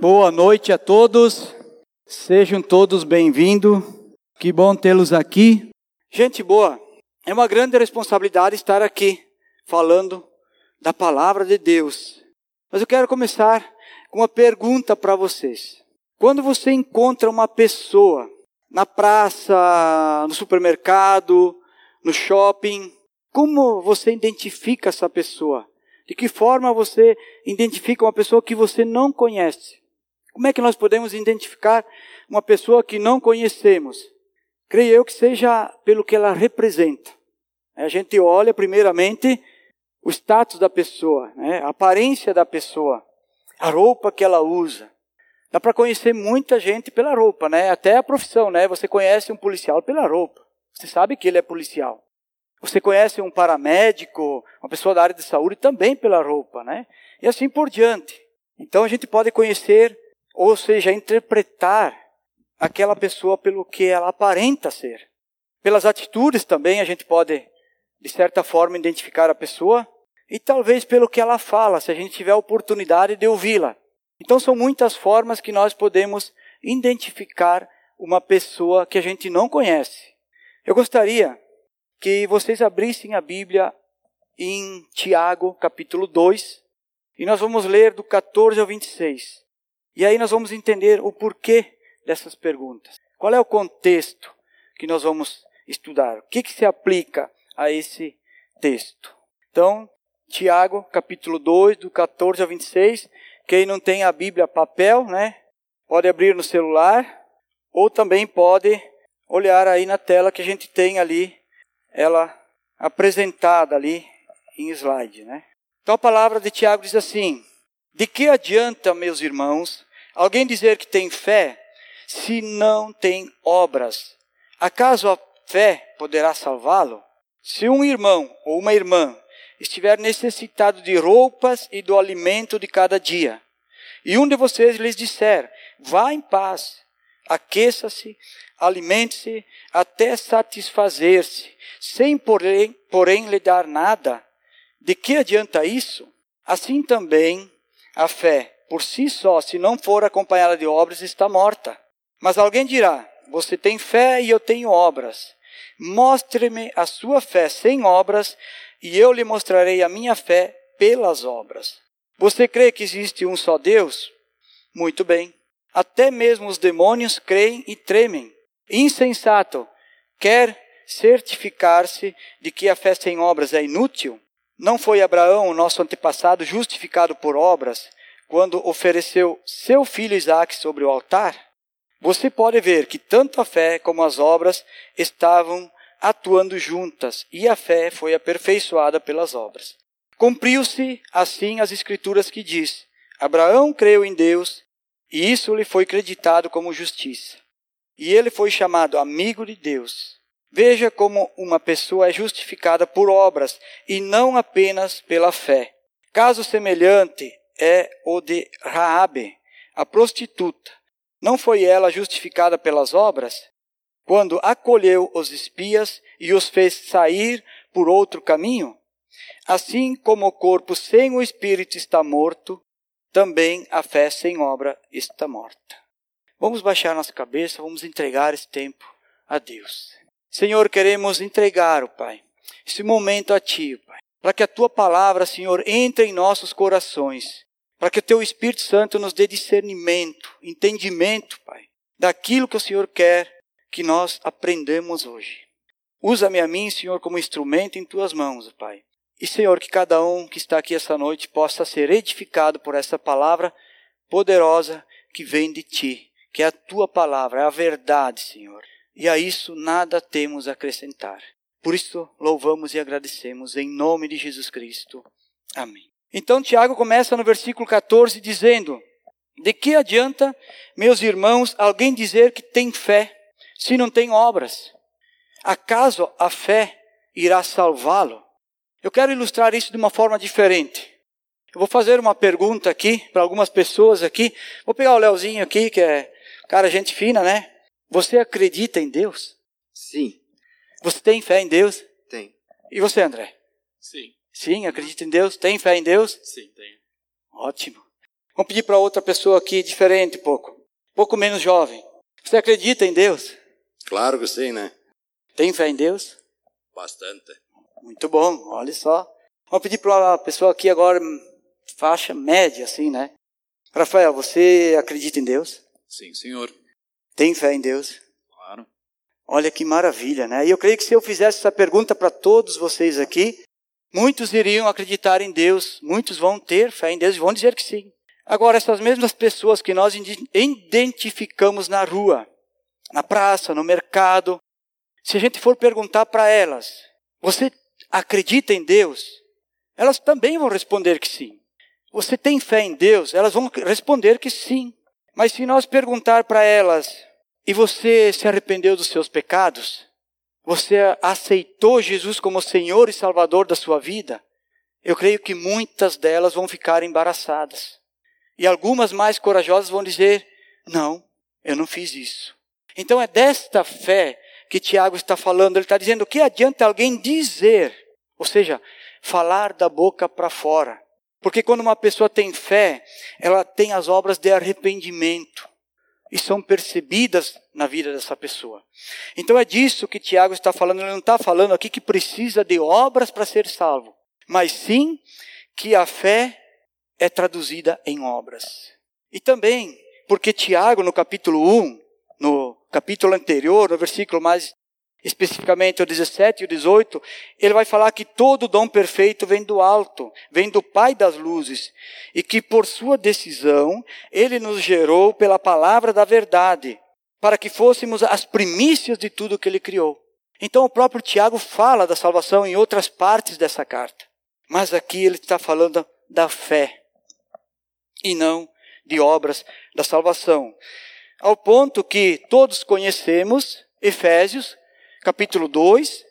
Boa noite a todos, sejam todos bem-vindos, que bom tê-los aqui. Gente boa, é uma grande responsabilidade estar aqui falando da palavra de Deus. Mas eu quero começar com uma pergunta para vocês. Quando você encontra uma pessoa na praça, no supermercado, no shopping, como você identifica essa pessoa? De que forma você identifica uma pessoa que você não conhece? Como é que nós podemos identificar uma pessoa que não conhecemos? Creio eu que seja pelo que ela representa. A gente olha primeiramente o status da pessoa, né? a aparência da pessoa, a roupa que ela usa. Dá para conhecer muita gente pela roupa, né? Até a profissão, né? Você conhece um policial pela roupa. Você sabe que ele é policial. Você conhece um paramédico, uma pessoa da área de saúde também pela roupa, né? E assim por diante. Então a gente pode conhecer ou seja, interpretar aquela pessoa pelo que ela aparenta ser. Pelas atitudes também a gente pode, de certa forma, identificar a pessoa e talvez pelo que ela fala, se a gente tiver a oportunidade de ouvi-la. Então são muitas formas que nós podemos identificar uma pessoa que a gente não conhece. Eu gostaria que vocês abrissem a Bíblia em Tiago, capítulo 2, e nós vamos ler do 14 ao 26. E aí nós vamos entender o porquê dessas perguntas. Qual é o contexto que nós vamos estudar? O que, que se aplica a esse texto? Então, Tiago, capítulo 2, do 14 ao 26. Quem não tem a Bíblia papel, né? Pode abrir no celular ou também pode olhar aí na tela que a gente tem ali ela apresentada ali em slide, né? Então a palavra de Tiago diz assim: De que adianta, meus irmãos, Alguém dizer que tem fé se não tem obras? Acaso a fé poderá salvá-lo? Se um irmão ou uma irmã estiver necessitado de roupas e do alimento de cada dia, e um de vocês lhes disser: vá em paz, aqueça-se, alimente-se até satisfazer-se, sem porém, porém lhe dar nada, de que adianta isso? Assim também a fé por si só, se não for acompanhada de obras, está morta. Mas alguém dirá: Você tem fé e eu tenho obras. Mostre-me a sua fé sem obras, e eu lhe mostrarei a minha fé pelas obras. Você crê que existe um só Deus? Muito bem. Até mesmo os demônios creem e tremem. Insensato, quer certificar-se de que a fé sem obras é inútil? Não foi Abraão, o nosso antepassado, justificado por obras, quando ofereceu seu filho Isaac sobre o altar, você pode ver que tanto a fé como as obras estavam atuando juntas e a fé foi aperfeiçoada pelas obras. Cumpriu-se assim as escrituras que diz: Abraão creu em Deus e isso lhe foi creditado como justiça. E ele foi chamado amigo de Deus. Veja como uma pessoa é justificada por obras e não apenas pela fé. Caso semelhante é o de Raabe, a prostituta. Não foi ela justificada pelas obras? Quando acolheu os espias e os fez sair por outro caminho? Assim como o corpo sem o espírito está morto, também a fé sem obra está morta. Vamos baixar nossa cabeça, vamos entregar esse tempo a Deus. Senhor, queremos entregar, o Pai, esse momento a Ti, Pai, para que a Tua palavra, Senhor, entre em nossos corações para que o teu Espírito Santo nos dê discernimento, entendimento, Pai, daquilo que o Senhor quer que nós aprendamos hoje. Usa-me a mim, Senhor, como instrumento em tuas mãos, Pai. E, Senhor, que cada um que está aqui essa noite possa ser edificado por essa palavra poderosa que vem de ti, que é a tua palavra, é a verdade, Senhor. E a isso nada temos a acrescentar. Por isso, louvamos e agradecemos em nome de Jesus Cristo. Amém. Então Tiago começa no versículo 14 dizendo: De que adianta, meus irmãos, alguém dizer que tem fé se não tem obras? Acaso a fé irá salvá-lo? Eu quero ilustrar isso de uma forma diferente. Eu vou fazer uma pergunta aqui para algumas pessoas aqui. Vou pegar o Leozinho aqui, que é cara gente fina, né? Você acredita em Deus? Sim. Você tem fé em Deus? Tem. E você, André? Sim. Sim, acredita em Deus? Tem fé em Deus? Sim, tenho. Ótimo. Vamos pedir para outra pessoa aqui, diferente um pouco, um pouco menos jovem. Você acredita em Deus? Claro que sim, né? Tem fé em Deus? Bastante. Muito bom, olha só. Vamos pedir para uma pessoa aqui agora, faixa média, assim, né? Rafael, você acredita em Deus? Sim, senhor. Tem fé em Deus? Claro. Olha que maravilha, né? E eu creio que se eu fizesse essa pergunta para todos vocês aqui, muitos iriam acreditar em Deus, muitos vão ter fé em Deus e vão dizer que sim. Agora, essas mesmas pessoas que nós identificamos na rua, na praça, no mercado, se a gente for perguntar para elas, você acredita em Deus? Elas também vão responder que sim. Você tem fé em Deus? Elas vão responder que sim. Mas se nós perguntar para elas, e você se arrependeu dos seus pecados? Você aceitou Jesus como Senhor e Salvador da sua vida? Eu creio que muitas delas vão ficar embaraçadas. E algumas mais corajosas vão dizer: Não, eu não fiz isso. Então é desta fé que Tiago está falando. Ele está dizendo: o que adianta alguém dizer? Ou seja, falar da boca para fora. Porque quando uma pessoa tem fé, ela tem as obras de arrependimento e são percebidas na vida dessa pessoa. Então é disso que Tiago está falando. Ele não está falando aqui que precisa de obras para ser salvo, mas sim que a fé é traduzida em obras. E também porque Tiago, no capítulo 1, no capítulo anterior, no versículo mais especificamente o 17 e o 18, ele vai falar que todo dom perfeito vem do alto, vem do Pai das luzes, e que por sua decisão ele nos gerou pela palavra da verdade, para que fôssemos as primícias de tudo que ele criou. Então o próprio Tiago fala da salvação em outras partes dessa carta, mas aqui ele está falando da fé e não de obras da salvação. Ao ponto que todos conhecemos Efésios capítulo 2,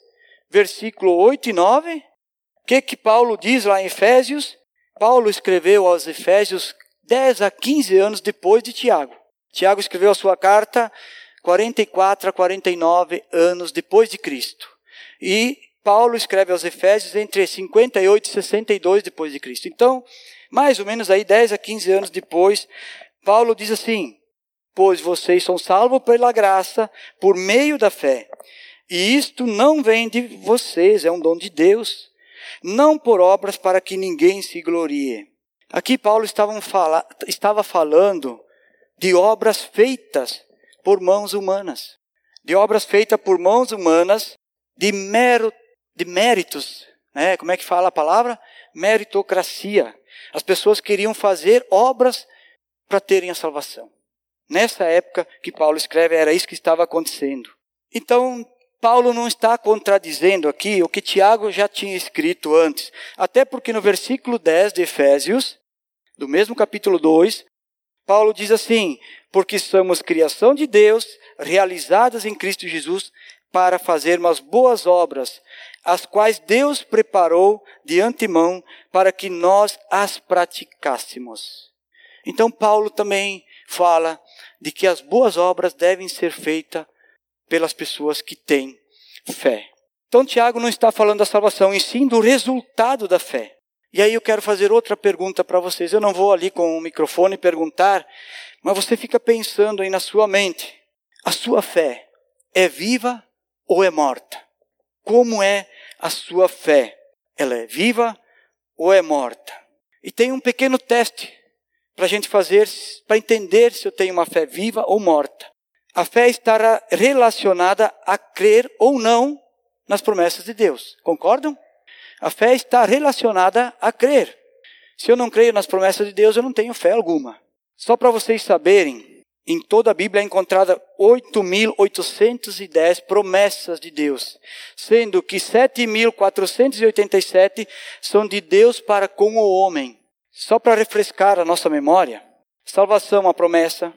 versículo 8 e 9. O que, que Paulo diz lá em Efésios? Paulo escreveu aos Efésios 10 a 15 anos depois de Tiago. Tiago escreveu a sua carta 44 a 49 anos depois de Cristo. E Paulo escreve aos Efésios entre 58 e 62 depois de Cristo. Então, mais ou menos aí 10 a 15 anos depois, Paulo diz assim: "Pois vocês são salvos pela graça por meio da fé. E isto não vem de vocês, é um dom de Deus, não por obras para que ninguém se glorie. Aqui Paulo estava, fala, estava falando de obras feitas por mãos humanas, de obras feitas por mãos humanas, de, mero, de méritos, né? como é que fala a palavra? Meritocracia. As pessoas queriam fazer obras para terem a salvação. Nessa época que Paulo escreve, era isso que estava acontecendo. Então, Paulo não está contradizendo aqui o que Tiago já tinha escrito antes. Até porque no versículo 10 de Efésios, do mesmo capítulo 2, Paulo diz assim: Porque somos criação de Deus, realizadas em Cristo Jesus, para fazermos boas obras, as quais Deus preparou de antemão para que nós as praticássemos. Então, Paulo também fala de que as boas obras devem ser feitas pelas pessoas que têm fé. Então, Tiago não está falando da salvação, e sim do resultado da fé. E aí eu quero fazer outra pergunta para vocês. Eu não vou ali com o microfone perguntar, mas você fica pensando aí na sua mente: a sua fé é viva ou é morta? Como é a sua fé? Ela é viva ou é morta? E tem um pequeno teste para a gente fazer, para entender se eu tenho uma fé viva ou morta. A fé estará relacionada a crer ou não nas promessas de Deus. Concordam? A fé está relacionada a crer. Se eu não creio nas promessas de Deus, eu não tenho fé alguma. Só para vocês saberem, em toda a Bíblia é encontrada 8.810 promessas de Deus, sendo que 7.487 são de Deus para com o homem. Só para refrescar a nossa memória, salvação é uma promessa,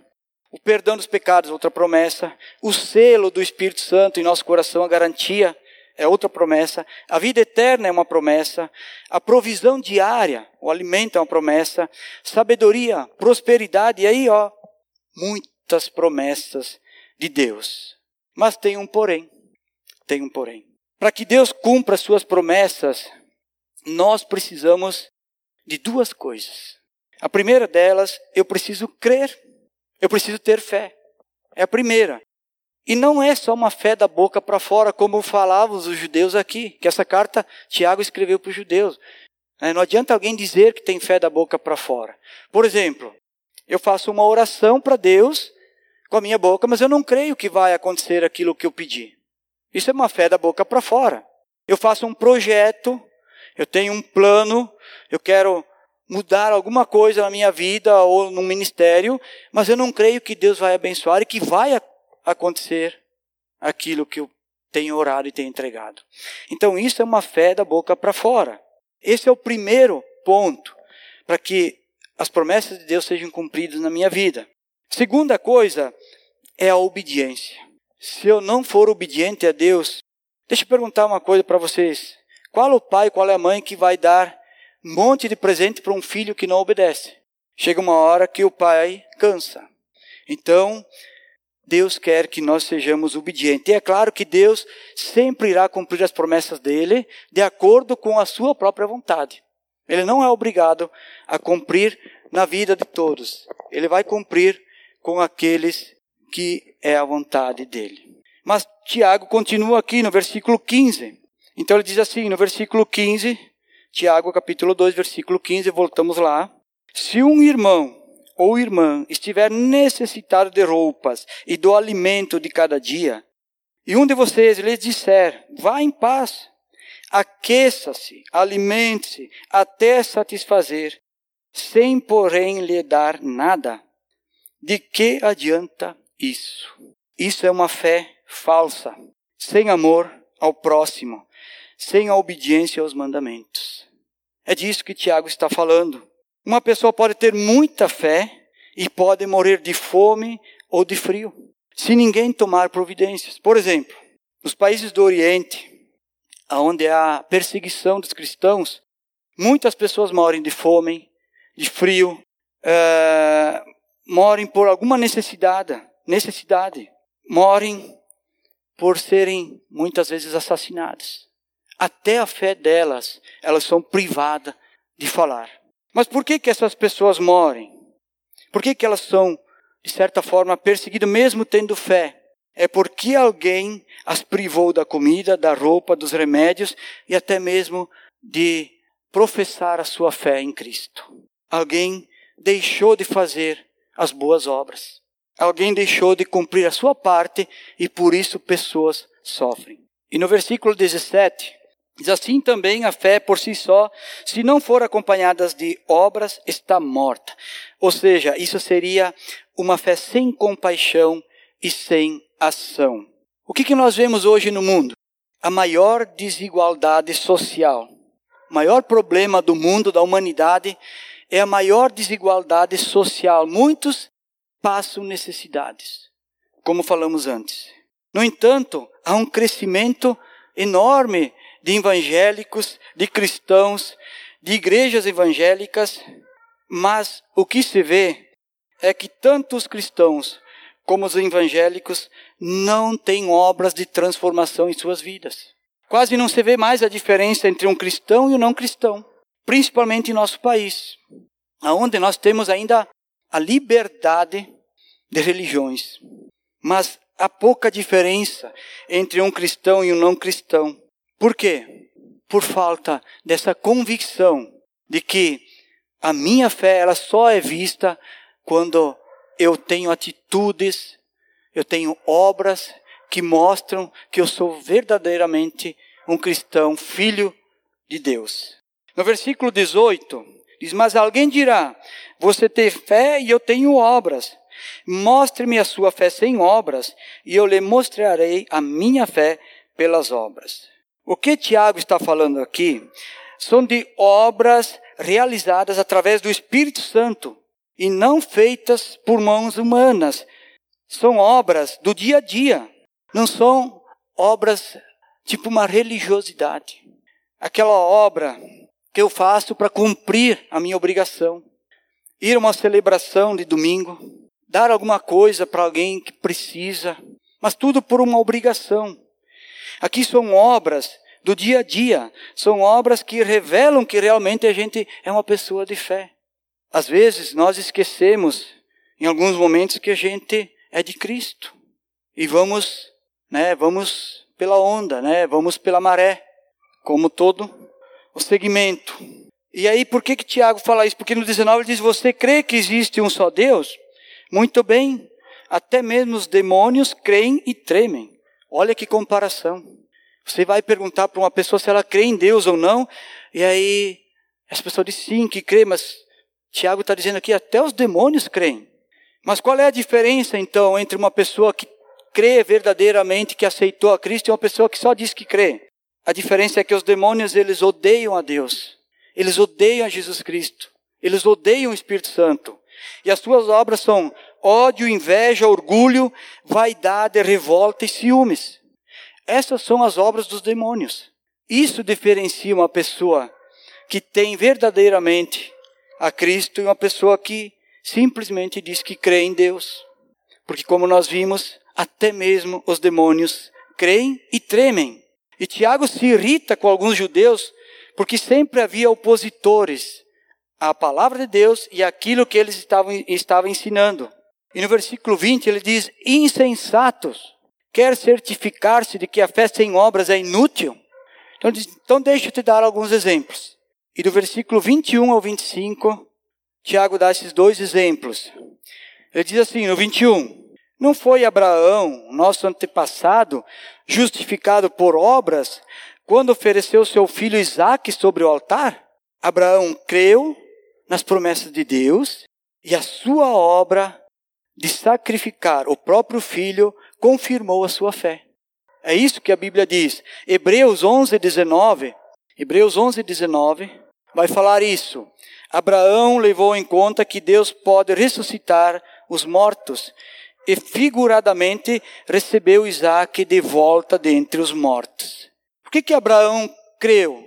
o perdão dos pecados, outra promessa. O selo do Espírito Santo em nosso coração, a garantia, é outra promessa. A vida eterna é uma promessa. A provisão diária, o alimento é uma promessa. Sabedoria, prosperidade. E aí, ó, muitas promessas de Deus. Mas tem um porém. Tem um porém. Para que Deus cumpra suas promessas, nós precisamos de duas coisas. A primeira delas, eu preciso crer. Eu preciso ter fé. É a primeira. E não é só uma fé da boca para fora, como falavam os judeus aqui, que essa carta Tiago escreveu para os judeus. É, não adianta alguém dizer que tem fé da boca para fora. Por exemplo, eu faço uma oração para Deus com a minha boca, mas eu não creio que vai acontecer aquilo que eu pedi. Isso é uma fé da boca para fora. Eu faço um projeto, eu tenho um plano, eu quero mudar alguma coisa na minha vida ou no ministério, mas eu não creio que Deus vai abençoar e que vai acontecer aquilo que eu tenho orado e tenho entregado. Então isso é uma fé da boca para fora. Esse é o primeiro ponto para que as promessas de Deus sejam cumpridas na minha vida. Segunda coisa é a obediência. Se eu não for obediente a Deus, deixa eu perguntar uma coisa para vocês. Qual o pai, qual é a mãe que vai dar um monte de presente para um filho que não obedece? Chega uma hora que o pai cansa. Então, Deus quer que nós sejamos obedientes. E é claro que Deus sempre irá cumprir as promessas dele de acordo com a sua própria vontade. Ele não é obrigado a cumprir na vida de todos. Ele vai cumprir com aqueles que é a vontade dele. Mas Tiago continua aqui no versículo 15. Então ele diz assim, no versículo 15, Tiago capítulo 2, versículo 15, voltamos lá. Se um irmão ou irmã estiver necessitado de roupas e do alimento de cada dia, e um de vocês lhes disser, vá em paz, aqueça-se, alimente-se, até satisfazer, sem porém lhe dar nada, de que adianta isso? Isso é uma fé falsa, sem amor ao próximo, sem a obediência aos mandamentos. É disso que Tiago está falando. Uma pessoa pode ter muita fé e pode morrer de fome ou de frio, se ninguém tomar providências. Por exemplo, nos países do Oriente, onde há perseguição dos cristãos, muitas pessoas morrem de fome, de frio, uh, morrem por alguma necessidade, necessidade, morrem por serem muitas vezes assassinadas. Até a fé delas, elas são privadas de falar. Mas por que, que essas pessoas morrem? Por que, que elas são, de certa forma, perseguidas mesmo tendo fé? É porque alguém as privou da comida, da roupa, dos remédios e até mesmo de professar a sua fé em Cristo. Alguém deixou de fazer as boas obras. Alguém deixou de cumprir a sua parte e por isso pessoas sofrem. E no versículo 17, Diz assim também a fé por si só, se não for acompanhada de obras, está morta. Ou seja, isso seria uma fé sem compaixão e sem ação. O que, que nós vemos hoje no mundo? A maior desigualdade social. O maior problema do mundo, da humanidade, é a maior desigualdade social. Muitos passam necessidades, como falamos antes. No entanto, há um crescimento enorme de evangélicos, de cristãos, de igrejas evangélicas, mas o que se vê é que tanto os cristãos como os evangélicos não têm obras de transformação em suas vidas. Quase não se vê mais a diferença entre um cristão e um não cristão, principalmente em nosso país, onde nós temos ainda a liberdade de religiões. Mas há pouca diferença entre um cristão e um não cristão. Por quê? Por falta dessa convicção de que a minha fé ela só é vista quando eu tenho atitudes, eu tenho obras que mostram que eu sou verdadeiramente um cristão, filho de Deus. No versículo 18, diz: Mas alguém dirá: Você tem fé e eu tenho obras. Mostre-me a sua fé sem obras, e eu lhe mostrarei a minha fé pelas obras. O que Tiago está falando aqui são de obras realizadas através do Espírito Santo e não feitas por mãos humanas. São obras do dia a dia, não são obras tipo uma religiosidade. Aquela obra que eu faço para cumprir a minha obrigação. Ir a uma celebração de domingo, dar alguma coisa para alguém que precisa, mas tudo por uma obrigação. Aqui são obras do dia a dia, são obras que revelam que realmente a gente é uma pessoa de fé. Às vezes nós esquecemos, em alguns momentos, que a gente é de Cristo. E vamos, né, vamos pela onda, né, vamos pela maré, como todo o segmento. E aí, por que que Tiago fala isso? Porque no 19 ele diz: Você crê que existe um só Deus? Muito bem, até mesmo os demônios creem e tremem. Olha que comparação. Você vai perguntar para uma pessoa se ela crê em Deus ou não, e aí essa pessoa diz sim, que crê, mas Tiago está dizendo aqui: até os demônios creem. Mas qual é a diferença então entre uma pessoa que crê verdadeiramente, que aceitou a Cristo, e uma pessoa que só diz que crê? A diferença é que os demônios eles odeiam a Deus. Eles odeiam a Jesus Cristo. Eles odeiam o Espírito Santo. E as suas obras são ódio, inveja, orgulho, vaidade, revolta e ciúmes. Essas são as obras dos demônios. Isso diferencia uma pessoa que tem verdadeiramente a Cristo e uma pessoa que simplesmente diz que crê em Deus. Porque, como nós vimos, até mesmo os demônios creem e tremem. E Tiago se irrita com alguns judeus porque sempre havia opositores à palavra de Deus e àquilo que eles estavam, estavam ensinando. E no versículo 20 ele diz: insensatos, quer certificar-se de que a fé sem obras é inútil? Então, então deixa eu te dar alguns exemplos. E do versículo 21 ao 25, Tiago dá esses dois exemplos. Ele diz assim, no 21, não foi Abraão, nosso antepassado, justificado por obras, quando ofereceu seu filho Isaque sobre o altar? Abraão creu nas promessas de Deus e a sua obra de sacrificar o próprio filho confirmou a sua fé. É isso que a Bíblia diz. Hebreus 11, 19. Hebreus 11, 19 vai falar isso. Abraão levou em conta que Deus pode ressuscitar os mortos e figuradamente recebeu Isaac de volta dentre os mortos. Por que, que Abraão creu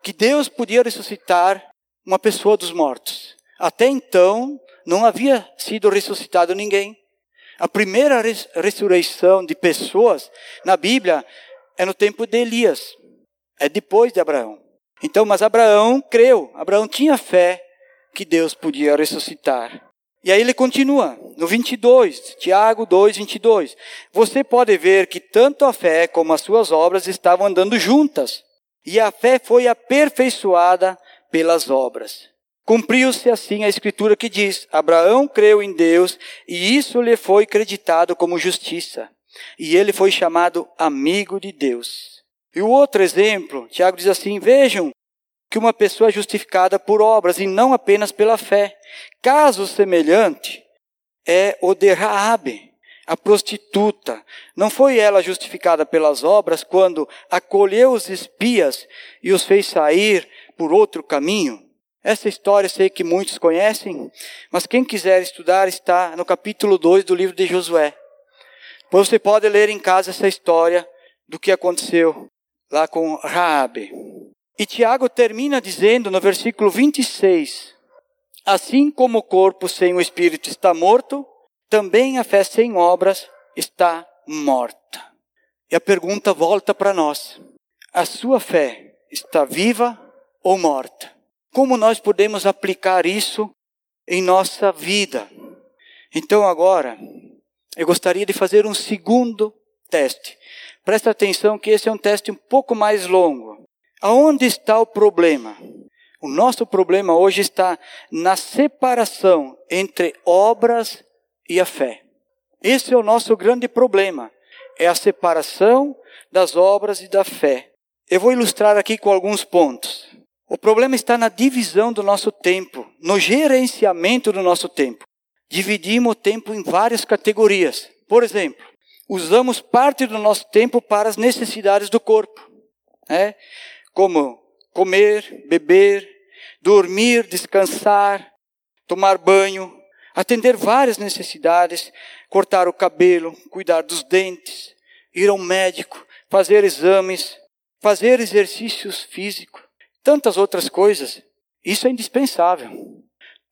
que Deus podia ressuscitar uma pessoa dos mortos? Até então, não havia sido ressuscitado ninguém. A primeira res ressurreição de pessoas na Bíblia é no tempo de Elias, é depois de Abraão. Então, mas Abraão creu, Abraão tinha fé que Deus podia ressuscitar. E aí ele continua, no 22, Tiago 2, 22. Você pode ver que tanto a fé como as suas obras estavam andando juntas, e a fé foi aperfeiçoada pelas obras. Cumpriu-se assim a escritura que diz: Abraão creu em Deus e isso lhe foi creditado como justiça. E ele foi chamado amigo de Deus. E o outro exemplo, Tiago diz assim: Vejam que uma pessoa é justificada por obras e não apenas pela fé. Caso semelhante é o de Raabe, a prostituta. Não foi ela justificada pelas obras quando acolheu os espias e os fez sair por outro caminho? Essa história sei que muitos conhecem, mas quem quiser estudar está no capítulo 2 do livro de Josué. Você pode ler em casa essa história do que aconteceu lá com Raabe. E Tiago termina dizendo no versículo 26: Assim como o corpo sem o espírito está morto, também a fé sem obras está morta. E a pergunta volta para nós: a sua fé está viva ou morta? Como nós podemos aplicar isso em nossa vida? Então, agora, eu gostaria de fazer um segundo teste. Presta atenção que esse é um teste um pouco mais longo. Aonde está o problema? O nosso problema hoje está na separação entre obras e a fé. Esse é o nosso grande problema. É a separação das obras e da fé. Eu vou ilustrar aqui com alguns pontos. O problema está na divisão do nosso tempo, no gerenciamento do nosso tempo. Dividimos o tempo em várias categorias. Por exemplo, usamos parte do nosso tempo para as necessidades do corpo, né? como comer, beber, dormir, descansar, tomar banho, atender várias necessidades, cortar o cabelo, cuidar dos dentes, ir ao médico, fazer exames, fazer exercícios físicos tantas outras coisas. Isso é indispensável.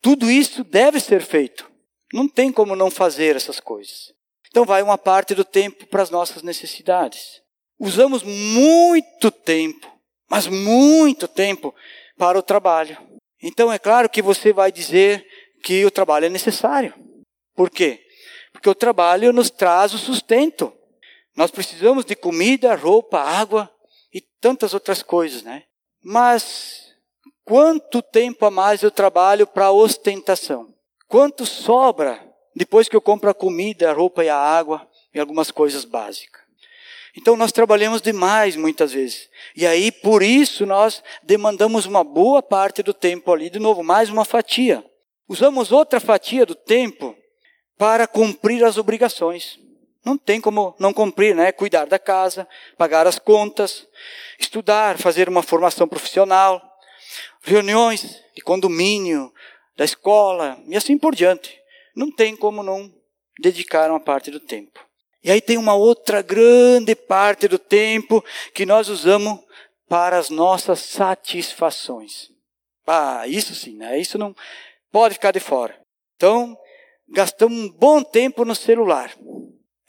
Tudo isso deve ser feito. Não tem como não fazer essas coisas. Então, vai uma parte do tempo para as nossas necessidades. Usamos muito tempo, mas muito tempo para o trabalho. Então é claro que você vai dizer que o trabalho é necessário. Por quê? Porque o trabalho nos traz o sustento. Nós precisamos de comida, roupa, água e tantas outras coisas, né? Mas quanto tempo a mais eu trabalho para ostentação? Quanto sobra depois que eu compro a comida, a roupa e a água e algumas coisas básicas? Então nós trabalhamos demais muitas vezes. E aí por isso nós demandamos uma boa parte do tempo ali, de novo, mais uma fatia. Usamos outra fatia do tempo para cumprir as obrigações. Não tem como não cumprir, né? Cuidar da casa, pagar as contas, estudar, fazer uma formação profissional, reuniões de condomínio, da escola e assim por diante. Não tem como não dedicar uma parte do tempo. E aí tem uma outra grande parte do tempo que nós usamos para as nossas satisfações. Ah, isso sim, né? Isso não pode ficar de fora. Então, gastamos um bom tempo no celular.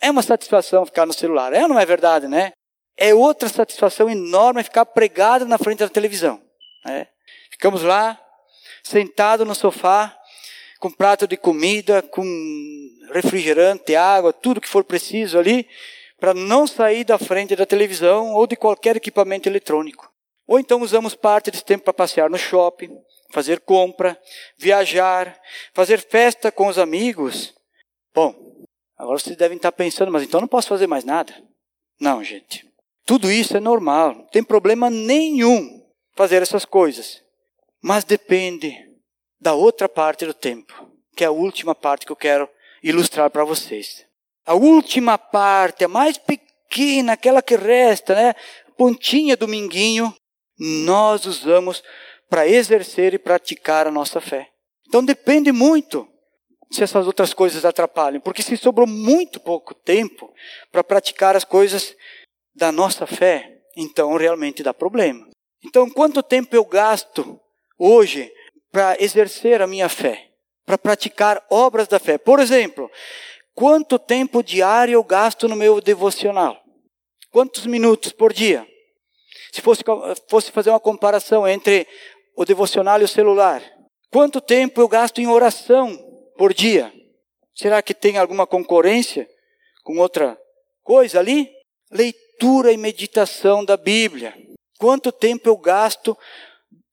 É uma satisfação ficar no celular. É ou não é verdade, né? É outra satisfação enorme ficar pregado na frente da televisão. Né? Ficamos lá, sentado no sofá, com prato de comida, com refrigerante, água, tudo que for preciso ali, para não sair da frente da televisão ou de qualquer equipamento eletrônico. Ou então usamos parte desse tempo para passear no shopping, fazer compra, viajar, fazer festa com os amigos. Bom, Agora vocês devem estar pensando, mas então não posso fazer mais nada. Não, gente. Tudo isso é normal, não tem problema nenhum fazer essas coisas. Mas depende da outra parte do tempo, que é a última parte que eu quero ilustrar para vocês. A última parte, a mais pequena, aquela que resta, né? Pontinha do minguinho, nós usamos para exercer e praticar a nossa fé. Então depende muito se essas outras coisas atrapalham, porque se sobrou muito pouco tempo para praticar as coisas da nossa fé, então realmente dá problema. Então, quanto tempo eu gasto hoje para exercer a minha fé, para praticar obras da fé? Por exemplo, quanto tempo diário eu gasto no meu devocional? Quantos minutos por dia? Se fosse, fosse fazer uma comparação entre o devocional e o celular, quanto tempo eu gasto em oração por dia. Será que tem alguma concorrência com outra coisa ali? Leitura e meditação da Bíblia. Quanto tempo eu gasto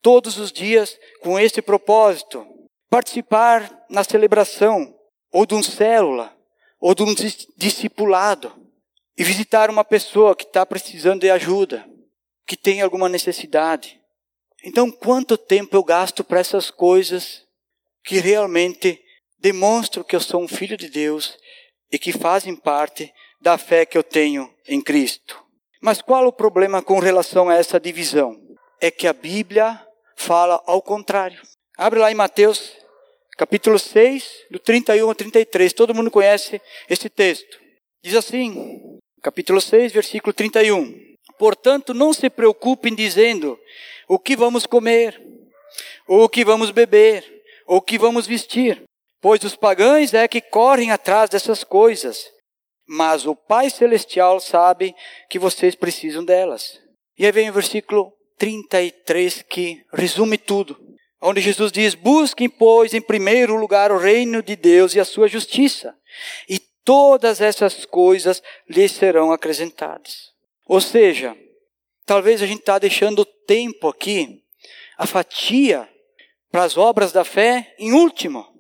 todos os dias com esse propósito? Participar na celebração, ou de um célula, ou de um discipulado, e visitar uma pessoa que está precisando de ajuda, que tem alguma necessidade. Então, quanto tempo eu gasto para essas coisas que realmente demonstro que eu sou um filho de Deus e que fazem parte da fé que eu tenho em Cristo. Mas qual o problema com relação a essa divisão? É que a Bíblia fala ao contrário. Abre lá em Mateus, capítulo 6, do 31 ao 33. Todo mundo conhece esse texto. Diz assim, capítulo 6, versículo 31. Portanto, não se preocupem dizendo o que vamos comer, ou o que vamos beber, ou o que vamos vestir pois os pagãos é que correm atrás dessas coisas, mas o Pai Celestial sabe que vocês precisam delas. E aí vem o versículo 33 que resume tudo, onde Jesus diz: Busquem, pois, em primeiro lugar o reino de Deus e a sua justiça, e todas essas coisas lhes serão acrescentadas. Ou seja, talvez a gente está deixando o tempo aqui, a fatia para as obras da fé, em último.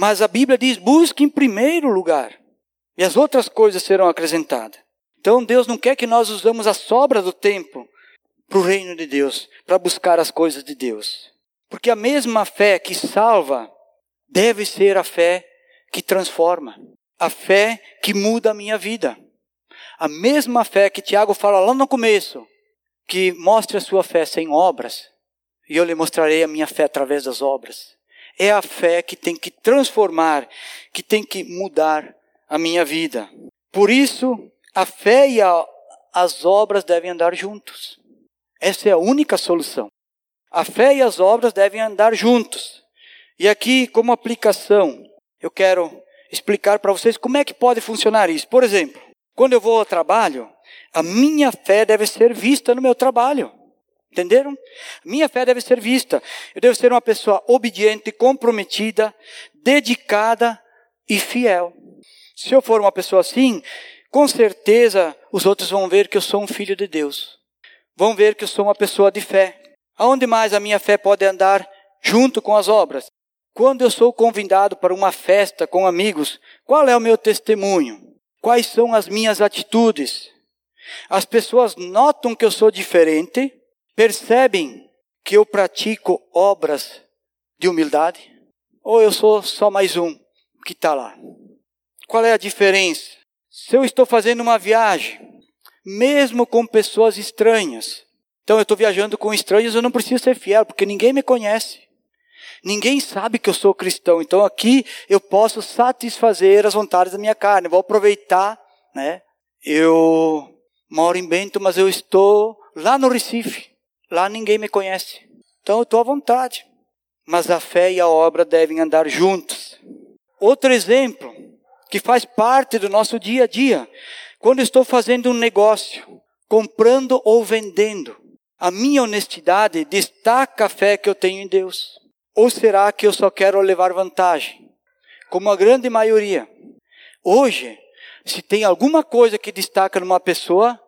Mas a Bíblia diz: busque em primeiro lugar, e as outras coisas serão acrescentadas. Então Deus não quer que nós usemos a sobra do tempo para o reino de Deus, para buscar as coisas de Deus. Porque a mesma fé que salva deve ser a fé que transforma, a fé que muda a minha vida. A mesma fé que Tiago fala lá no começo, que mostre a sua fé sem obras, e eu lhe mostrarei a minha fé através das obras é a fé que tem que transformar, que tem que mudar a minha vida. Por isso, a fé e a, as obras devem andar juntos. Essa é a única solução. A fé e as obras devem andar juntos. E aqui, como aplicação, eu quero explicar para vocês como é que pode funcionar isso. Por exemplo, quando eu vou ao trabalho, a minha fé deve ser vista no meu trabalho. Entenderam? Minha fé deve ser vista. Eu devo ser uma pessoa obediente, comprometida, dedicada e fiel. Se eu for uma pessoa assim, com certeza os outros vão ver que eu sou um filho de Deus. Vão ver que eu sou uma pessoa de fé. Aonde mais a minha fé pode andar junto com as obras? Quando eu sou convidado para uma festa com amigos, qual é o meu testemunho? Quais são as minhas atitudes? As pessoas notam que eu sou diferente, percebem que eu pratico obras de humildade? Ou eu sou só mais um que está lá? Qual é a diferença? Se eu estou fazendo uma viagem, mesmo com pessoas estranhas, então eu estou viajando com estranhos, eu não preciso ser fiel, porque ninguém me conhece. Ninguém sabe que eu sou cristão, então aqui eu posso satisfazer as vontades da minha carne, vou aproveitar, né? Eu moro em Bento, mas eu estou lá no Recife. Lá ninguém me conhece. Então eu estou à vontade. Mas a fé e a obra devem andar juntos. Outro exemplo, que faz parte do nosso dia a dia. Quando estou fazendo um negócio, comprando ou vendendo, a minha honestidade destaca a fé que eu tenho em Deus. Ou será que eu só quero levar vantagem? Como a grande maioria. Hoje, se tem alguma coisa que destaca numa pessoa,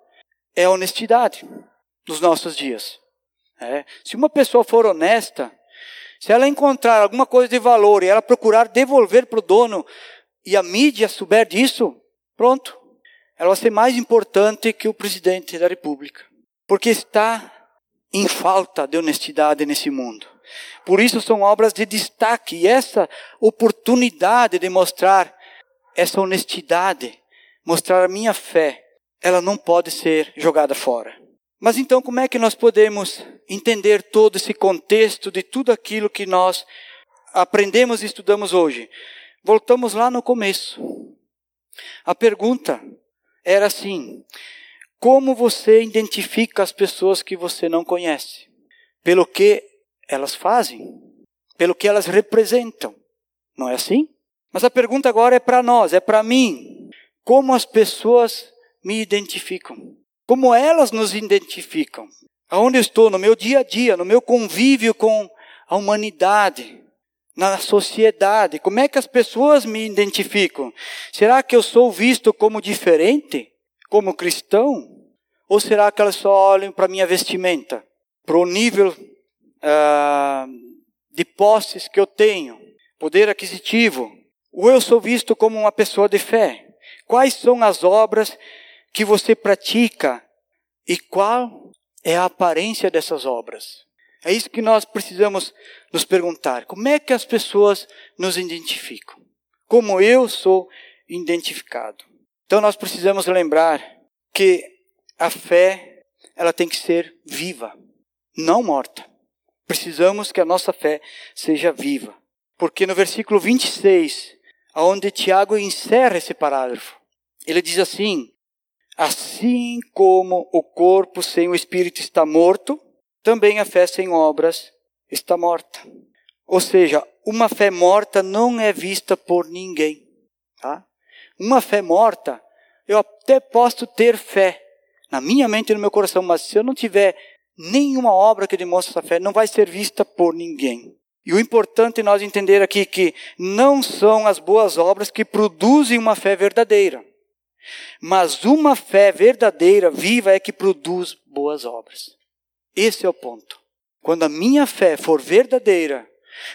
é a honestidade nos nossos dias. É. Se uma pessoa for honesta, se ela encontrar alguma coisa de valor e ela procurar devolver para o dono e a mídia souber disso, pronto. Ela vai ser mais importante que o presidente da República. Porque está em falta de honestidade nesse mundo. Por isso são obras de destaque. E essa oportunidade de mostrar essa honestidade, mostrar a minha fé, ela não pode ser jogada fora. Mas então, como é que nós podemos entender todo esse contexto de tudo aquilo que nós aprendemos e estudamos hoje? Voltamos lá no começo. A pergunta era assim: como você identifica as pessoas que você não conhece? Pelo que elas fazem, pelo que elas representam. Não é assim? Mas a pergunta agora é para nós, é para mim. Como as pessoas me identificam? Como elas nos identificam? Aonde estou no meu dia a dia, no meu convívio com a humanidade, na sociedade? Como é que as pessoas me identificam? Será que eu sou visto como diferente? Como cristão? Ou será que elas só olham para minha vestimenta? Para o nível ah, de posses que eu tenho, poder aquisitivo, ou eu sou visto como uma pessoa de fé? Quais são as obras que você pratica e qual é a aparência dessas obras? É isso que nós precisamos nos perguntar. Como é que as pessoas nos identificam? Como eu sou identificado? Então nós precisamos lembrar que a fé ela tem que ser viva, não morta. Precisamos que a nossa fé seja viva. Porque no versículo 26, aonde Tiago encerra esse parágrafo, ele diz assim: Assim como o corpo sem o espírito está morto, também a fé sem obras está morta. Ou seja, uma fé morta não é vista por ninguém. Tá? Uma fé morta, eu até posso ter fé na minha mente e no meu coração, mas se eu não tiver nenhuma obra que demonstre essa fé não vai ser vista por ninguém. E o importante é nós entender aqui que não são as boas obras que produzem uma fé verdadeira. Mas uma fé verdadeira, viva, é que produz boas obras. Esse é o ponto. Quando a minha fé for verdadeira,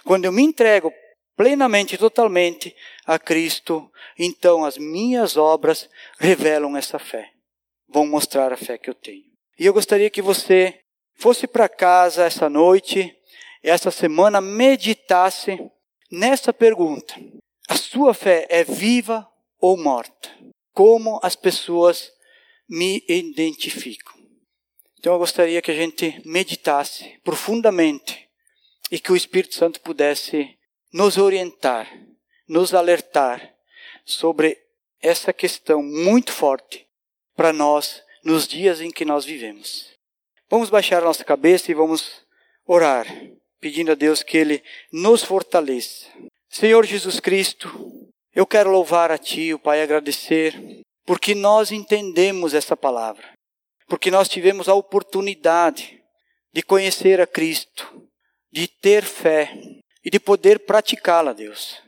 quando eu me entrego plenamente, totalmente a Cristo, então as minhas obras revelam essa fé. Vão mostrar a fé que eu tenho. E eu gostaria que você fosse para casa essa noite, essa semana, meditasse nessa pergunta: a sua fé é viva ou morta? Como as pessoas me identificam? Então eu gostaria que a gente meditasse profundamente e que o Espírito Santo pudesse nos orientar, nos alertar sobre essa questão muito forte para nós nos dias em que nós vivemos. Vamos baixar nossa cabeça e vamos orar, pedindo a Deus que Ele nos fortaleça. Senhor Jesus Cristo, eu quero louvar a Ti, o Pai, agradecer, porque nós entendemos essa palavra, porque nós tivemos a oportunidade de conhecer a Cristo, de ter fé e de poder praticá-la, Deus.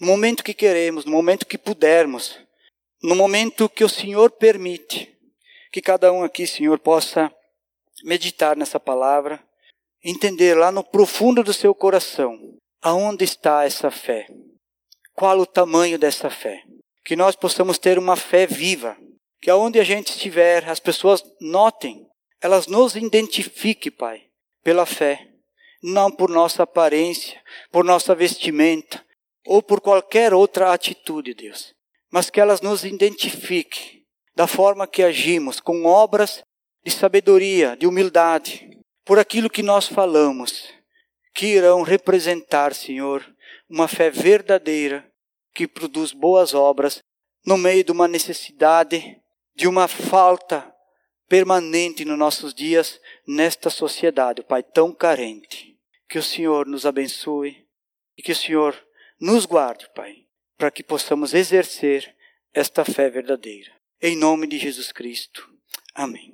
No momento que queremos, no momento que pudermos, no momento que o Senhor permite, que cada um aqui, Senhor, possa meditar nessa palavra, entender lá no profundo do seu coração aonde está essa fé, qual o tamanho dessa fé. Que nós possamos ter uma fé viva, que aonde a gente estiver, as pessoas notem, elas nos identifiquem, Pai, pela fé, não por nossa aparência, por nossa vestimenta ou por qualquer outra atitude, Deus, mas que elas nos identifiquem da forma que agimos, com obras de sabedoria, de humildade, por aquilo que nós falamos, que irão representar, Senhor, uma fé verdadeira que produz boas obras no meio de uma necessidade, de uma falta permanente nos nossos dias nesta sociedade, Pai, tão carente. Que o Senhor nos abençoe e que o Senhor nos guarde, Pai, para que possamos exercer esta fé verdadeira. Em nome de Jesus Cristo. Amém.